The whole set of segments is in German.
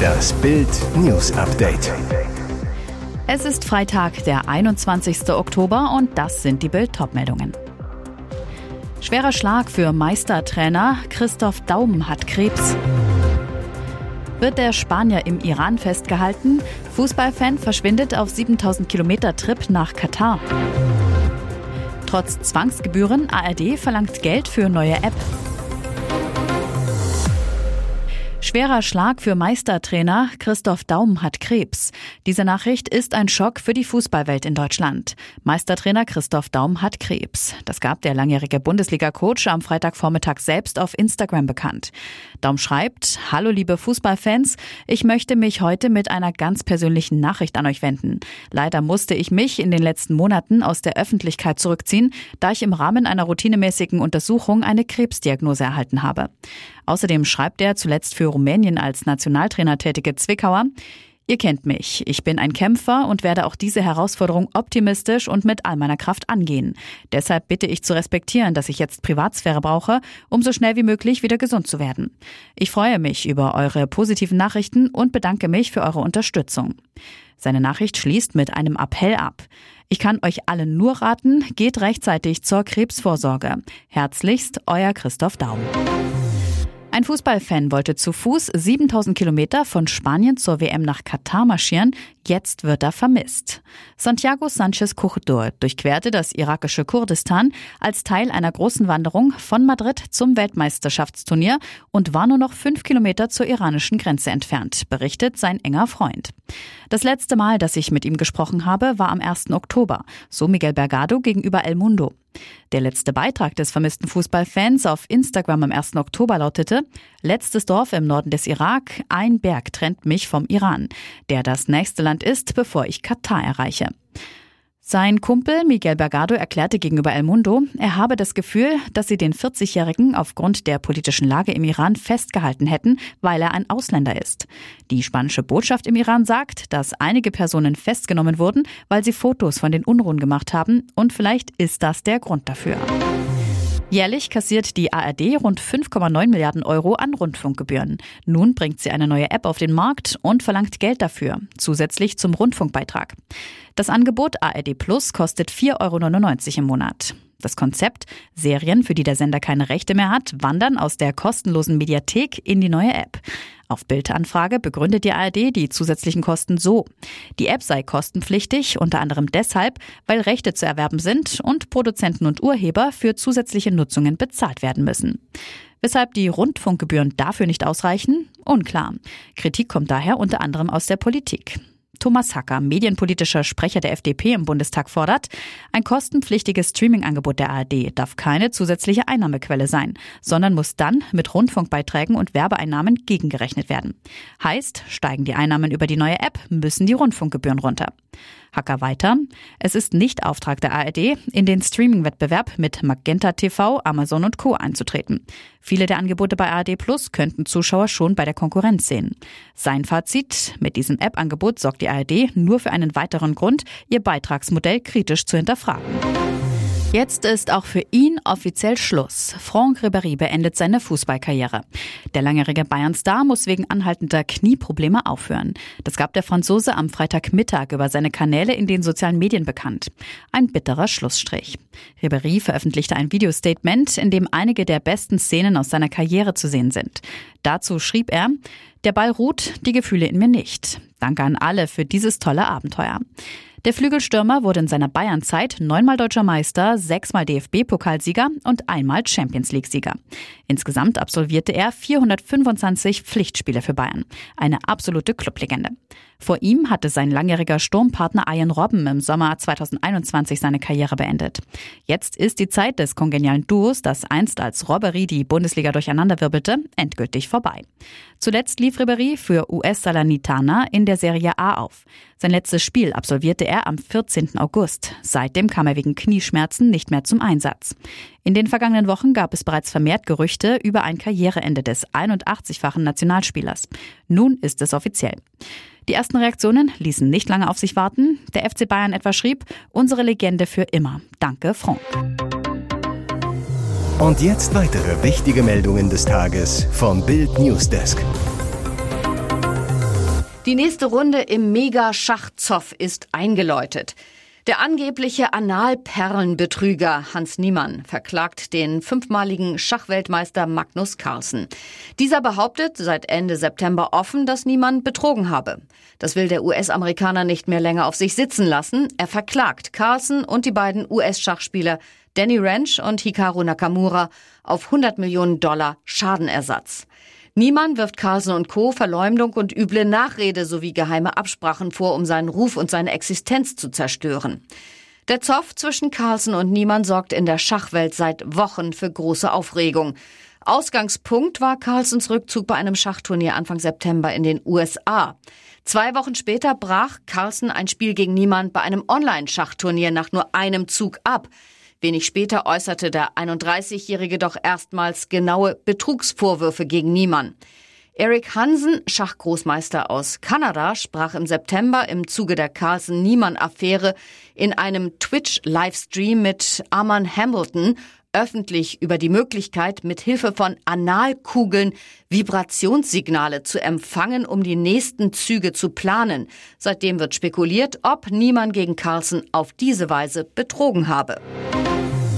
Das Bild News Update. Es ist Freitag, der 21. Oktober und das sind die Bild meldungen Schwerer Schlag für Meistertrainer Christoph Daum hat Krebs. Wird der Spanier im Iran festgehalten? Fußballfan verschwindet auf 7000 Kilometer Trip nach Katar. Trotz Zwangsgebühren, ARD verlangt Geld für neue App. Schwerer Schlag für Meistertrainer Christoph Daum hat Krebs. Diese Nachricht ist ein Schock für die Fußballwelt in Deutschland. Meistertrainer Christoph Daum hat Krebs. Das gab der langjährige Bundesliga-Coach am Freitagvormittag selbst auf Instagram bekannt. Daum schreibt, Hallo liebe Fußballfans, ich möchte mich heute mit einer ganz persönlichen Nachricht an euch wenden. Leider musste ich mich in den letzten Monaten aus der Öffentlichkeit zurückziehen, da ich im Rahmen einer routinemäßigen Untersuchung eine Krebsdiagnose erhalten habe. Außerdem schreibt er zuletzt für Rumänien als Nationaltrainer tätige Zwickauer, Ihr kennt mich. Ich bin ein Kämpfer und werde auch diese Herausforderung optimistisch und mit all meiner Kraft angehen. Deshalb bitte ich zu respektieren, dass ich jetzt Privatsphäre brauche, um so schnell wie möglich wieder gesund zu werden. Ich freue mich über eure positiven Nachrichten und bedanke mich für eure Unterstützung. Seine Nachricht schließt mit einem Appell ab. Ich kann euch allen nur raten, geht rechtzeitig zur Krebsvorsorge. Herzlichst, euer Christoph Daum. Ein Fußballfan wollte zu Fuß 7000 Kilometer von Spanien zur WM nach Katar marschieren. Jetzt wird er vermisst. Santiago Sanchez Corredor durchquerte das irakische Kurdistan als Teil einer großen Wanderung von Madrid zum Weltmeisterschaftsturnier und war nur noch fünf Kilometer zur iranischen Grenze entfernt, berichtet sein enger Freund. Das letzte Mal, dass ich mit ihm gesprochen habe, war am 1. Oktober, so Miguel Bergado gegenüber El Mundo. Der letzte Beitrag des vermissten Fußballfans auf Instagram am 1. Oktober lautete, letztes Dorf im Norden des Irak, ein Berg trennt mich vom Iran, der das nächste Land ist, bevor ich Katar erreiche. Sein Kumpel Miguel Bergado erklärte gegenüber El Mundo, er habe das Gefühl, dass sie den 40-Jährigen aufgrund der politischen Lage im Iran festgehalten hätten, weil er ein Ausländer ist. Die spanische Botschaft im Iran sagt, dass einige Personen festgenommen wurden, weil sie Fotos von den Unruhen gemacht haben und vielleicht ist das der Grund dafür. Jährlich kassiert die ARD rund 5,9 Milliarden Euro an Rundfunkgebühren. Nun bringt sie eine neue App auf den Markt und verlangt Geld dafür, zusätzlich zum Rundfunkbeitrag. Das Angebot ARD Plus kostet 4,99 Euro im Monat. Das Konzept, Serien, für die der Sender keine Rechte mehr hat, wandern aus der kostenlosen Mediathek in die neue App. Auf Bildanfrage begründet die ARD die zusätzlichen Kosten so. Die App sei kostenpflichtig, unter anderem deshalb, weil Rechte zu erwerben sind und Produzenten und Urheber für zusätzliche Nutzungen bezahlt werden müssen. Weshalb die Rundfunkgebühren dafür nicht ausreichen? Unklar. Kritik kommt daher unter anderem aus der Politik. Thomas Hacker, medienpolitischer Sprecher der FDP im Bundestag, fordert, ein kostenpflichtiges Streaming-Angebot der ARD darf keine zusätzliche Einnahmequelle sein, sondern muss dann mit Rundfunkbeiträgen und Werbeeinnahmen gegengerechnet werden. Heißt, steigen die Einnahmen über die neue App, müssen die Rundfunkgebühren runter. Hacker weiter. Es ist nicht Auftrag der ARD, in den Streaming-Wettbewerb mit Magenta TV, Amazon und Co. einzutreten. Viele der Angebote bei ARD Plus könnten Zuschauer schon bei der Konkurrenz sehen. Sein Fazit, mit diesem App-Angebot sorgt die ARD nur für einen weiteren Grund, ihr Beitragsmodell kritisch zu hinterfragen. Jetzt ist auch für ihn offiziell Schluss. Franck Ribéry beendet seine Fußballkarriere. Der langjährige Bayern-Star muss wegen anhaltender Knieprobleme aufhören. Das gab der Franzose am Freitagmittag über seine Kanäle in den sozialen Medien bekannt. Ein bitterer Schlussstrich. Ribéry veröffentlichte ein Videostatement, in dem einige der besten Szenen aus seiner Karriere zu sehen sind. Dazu schrieb er, der Ball ruht, die Gefühle in mir nicht. Danke an alle für dieses tolle Abenteuer. Der Flügelstürmer wurde in seiner Bayernzeit neunmal deutscher Meister, sechsmal DFB-Pokalsieger und einmal Champions League-Sieger. Insgesamt absolvierte er 425 Pflichtspiele für Bayern. Eine absolute Clublegende. Vor ihm hatte sein langjähriger Sturmpartner Ian Robben im Sommer 2021 seine Karriere beendet. Jetzt ist die Zeit des kongenialen Duos, das einst als Robbery die Bundesliga durcheinanderwirbelte, endgültig vorbei. Zuletzt lief Ribery für US Salernitana in der Serie A auf. Sein letztes Spiel absolvierte er am 14. August. Seitdem kam er wegen Knieschmerzen nicht mehr zum Einsatz. In den vergangenen Wochen gab es bereits vermehrt Gerüchte über ein Karriereende des 81-fachen Nationalspielers. Nun ist es offiziell. Die ersten Reaktionen ließen nicht lange auf sich warten. Der FC Bayern etwa schrieb, unsere Legende für immer. Danke, Frank. Und jetzt weitere wichtige Meldungen des Tages vom Bild Newsdesk. Die nächste Runde im Mega-Schachzoff ist eingeläutet. Der angebliche Analperlenbetrüger Hans Niemann verklagt den fünfmaligen Schachweltmeister Magnus Carlsen. Dieser behauptet seit Ende September offen, dass Niemann betrogen habe. Das will der US-Amerikaner nicht mehr länger auf sich sitzen lassen. Er verklagt Carlsen und die beiden US-Schachspieler Danny Ranch und Hikaru Nakamura auf 100 Millionen Dollar Schadenersatz. Niemann wirft Carlsen und Co. Verleumdung und üble Nachrede sowie geheime Absprachen vor, um seinen Ruf und seine Existenz zu zerstören. Der Zoff zwischen Carlsen und Niemann sorgt in der Schachwelt seit Wochen für große Aufregung. Ausgangspunkt war Carlsens Rückzug bei einem Schachturnier Anfang September in den USA. Zwei Wochen später brach Carlsen ein Spiel gegen Niemann bei einem Online-Schachturnier nach nur einem Zug ab. Wenig später äußerte der 31-Jährige doch erstmals genaue Betrugsvorwürfe gegen Niemann. Eric Hansen, Schachgroßmeister aus Kanada, sprach im September im Zuge der Carlsen-Niemann-Affäre in einem Twitch-Livestream mit Arman Hamilton öffentlich über die Möglichkeit, mit Hilfe von Analkugeln Vibrationssignale zu empfangen, um die nächsten Züge zu planen. Seitdem wird spekuliert, ob niemand gegen Carlsen auf diese Weise betrogen habe.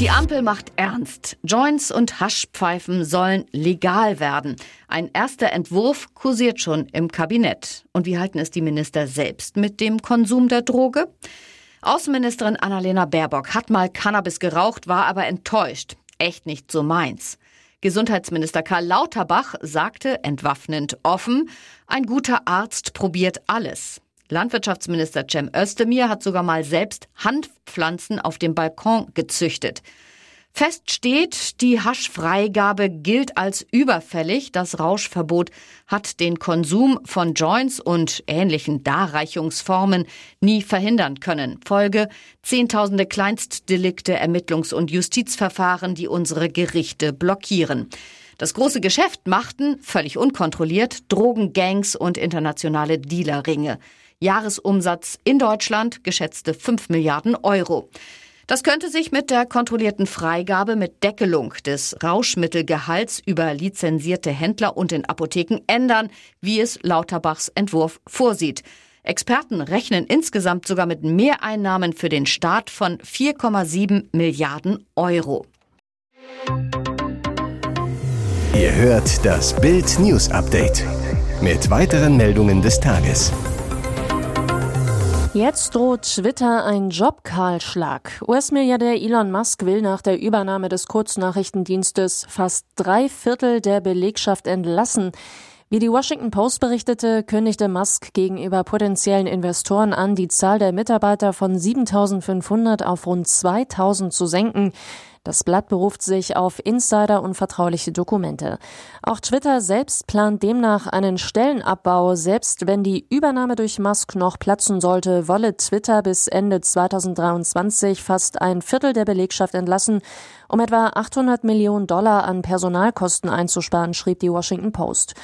Die Ampel macht ernst. Joints und Haschpfeifen sollen legal werden. Ein erster Entwurf kursiert schon im Kabinett. Und wie halten es die Minister selbst mit dem Konsum der Droge? Außenministerin Annalena Baerbock hat mal Cannabis geraucht, war aber enttäuscht. Echt nicht so meins. Gesundheitsminister Karl Lauterbach sagte entwaffnend offen, ein guter Arzt probiert alles. Landwirtschaftsminister Cem Özdemir hat sogar mal selbst Hanfpflanzen auf dem Balkon gezüchtet. Fest steht, die Haschfreigabe gilt als überfällig. Das Rauschverbot hat den Konsum von Joints und ähnlichen Darreichungsformen nie verhindern können. Folge Zehntausende Kleinstdelikte, Ermittlungs- und Justizverfahren, die unsere Gerichte blockieren. Das große Geschäft machten, völlig unkontrolliert, Drogengangs und internationale Dealerringe. Jahresumsatz in Deutschland geschätzte 5 Milliarden Euro. Das könnte sich mit der kontrollierten Freigabe mit Deckelung des Rauschmittelgehalts über lizenzierte Händler und in Apotheken ändern, wie es Lauterbachs Entwurf vorsieht. Experten rechnen insgesamt sogar mit Mehreinnahmen für den Staat von 4,7 Milliarden Euro. Ihr hört das Bild News Update mit weiteren Meldungen des Tages. Jetzt droht Twitter ein Jobkahlschlag. US-Milliardär Elon Musk will nach der Übernahme des Kurznachrichtendienstes fast drei Viertel der Belegschaft entlassen. Wie die Washington Post berichtete, kündigte Musk gegenüber potenziellen Investoren an, die Zahl der Mitarbeiter von 7500 auf rund 2000 zu senken. Das Blatt beruft sich auf Insider und vertrauliche Dokumente. Auch Twitter selbst plant demnach einen Stellenabbau. Selbst wenn die Übernahme durch Musk noch platzen sollte, wolle Twitter bis Ende 2023 fast ein Viertel der Belegschaft entlassen, um etwa 800 Millionen Dollar an Personalkosten einzusparen, schrieb die Washington Post.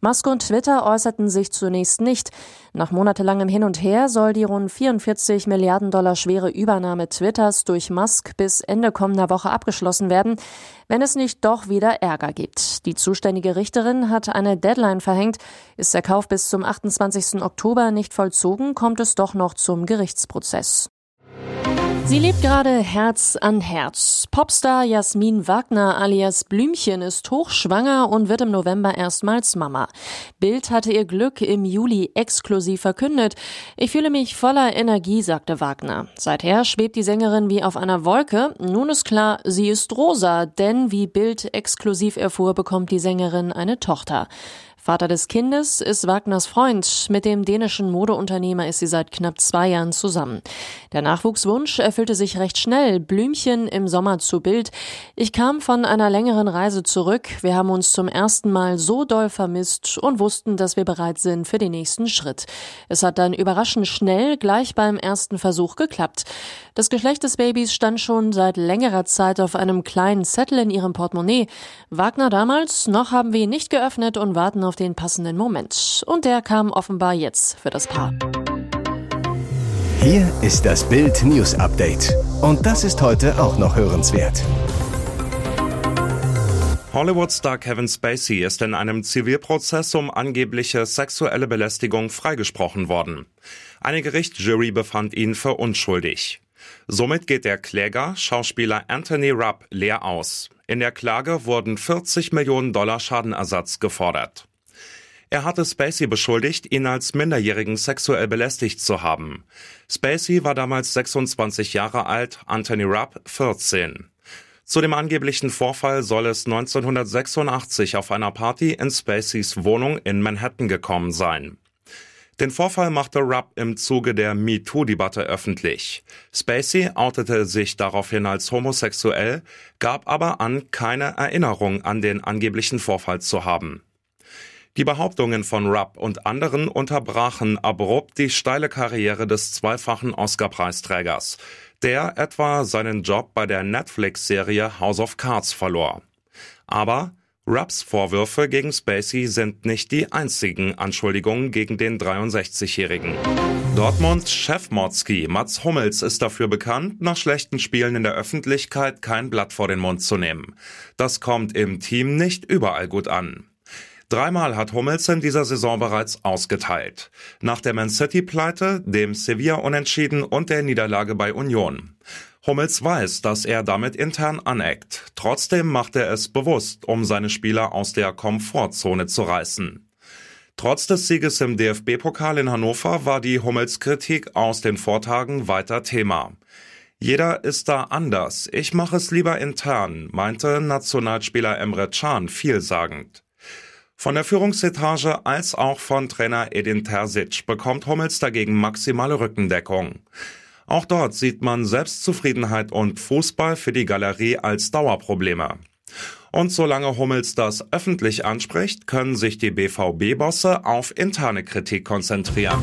Musk und Twitter äußerten sich zunächst nicht. Nach monatelangem Hin und Her soll die rund 44 Milliarden Dollar schwere Übernahme Twitters durch Musk bis Ende kommender Woche abgeschlossen werden, wenn es nicht doch wieder Ärger gibt. Die zuständige Richterin hat eine Deadline verhängt. Ist der Kauf bis zum 28. Oktober nicht vollzogen, kommt es doch noch zum Gerichtsprozess. Sie lebt gerade Herz an Herz. Popstar Jasmin Wagner alias Blümchen ist hochschwanger und wird im November erstmals Mama. Bild hatte ihr Glück im Juli exklusiv verkündet. Ich fühle mich voller Energie, sagte Wagner. Seither schwebt die Sängerin wie auf einer Wolke. Nun ist klar, sie ist rosa, denn wie Bild exklusiv erfuhr, bekommt die Sängerin eine Tochter. Vater des Kindes ist Wagners Freund. Mit dem dänischen Modeunternehmer ist sie seit knapp zwei Jahren zusammen. Der Nachwuchswunsch erfüllte sich recht schnell. Blümchen im Sommer zu Bild. Ich kam von einer längeren Reise zurück. Wir haben uns zum ersten Mal so doll vermisst und wussten, dass wir bereit sind für den nächsten Schritt. Es hat dann überraschend schnell gleich beim ersten Versuch geklappt. Das Geschlecht des Babys stand schon seit längerer Zeit auf einem kleinen Zettel in ihrem Portemonnaie. Wagner damals, noch haben wir ihn nicht geöffnet und warten auf den passenden Moment. Und der kam offenbar jetzt für das Paar. Hier ist das Bild News Update. Und das ist heute auch noch hörenswert. Hollywood-Star Kevin Spacey ist in einem Zivilprozess um angebliche sexuelle Belästigung freigesprochen worden. Eine Gerichtsjury befand ihn für unschuldig. Somit geht der Kläger, Schauspieler Anthony Rupp, leer aus. In der Klage wurden 40 Millionen Dollar Schadenersatz gefordert. Er hatte Spacey beschuldigt, ihn als Minderjährigen sexuell belästigt zu haben. Spacey war damals 26 Jahre alt, Anthony Rupp 14. Zu dem angeblichen Vorfall soll es 1986 auf einer Party in Spaceys Wohnung in Manhattan gekommen sein. Den Vorfall machte Rupp im Zuge der MeToo-Debatte öffentlich. Spacey outete sich daraufhin als homosexuell, gab aber an, keine Erinnerung an den angeblichen Vorfall zu haben. Die Behauptungen von Rupp und anderen unterbrachen abrupt die steile Karriere des zweifachen Oscar-Preisträgers, der etwa seinen Job bei der Netflix-Serie House of Cards verlor. Aber Rupps Vorwürfe gegen Spacey sind nicht die einzigen Anschuldigungen gegen den 63-Jährigen. Dortmunds Chef Motzki Mats Hummels ist dafür bekannt, nach schlechten Spielen in der Öffentlichkeit kein Blatt vor den Mund zu nehmen. Das kommt im Team nicht überall gut an. Dreimal hat Hummels in dieser Saison bereits ausgeteilt. Nach der Man City-Pleite, dem Sevilla-Unentschieden und der Niederlage bei Union. Hummels weiß, dass er damit intern aneckt. Trotzdem macht er es bewusst, um seine Spieler aus der Komfortzone zu reißen. Trotz des Sieges im DFB-Pokal in Hannover war die Hummels-Kritik aus den Vortagen weiter Thema. Jeder ist da anders. Ich mache es lieber intern, meinte Nationalspieler Emre Can vielsagend. Von der Führungsetage als auch von Trainer Edin Terzic bekommt Hummels dagegen maximale Rückendeckung. Auch dort sieht man Selbstzufriedenheit und Fußball für die Galerie als Dauerprobleme. Und solange Hummels das öffentlich anspricht, können sich die BVB-Bosse auf interne Kritik konzentrieren.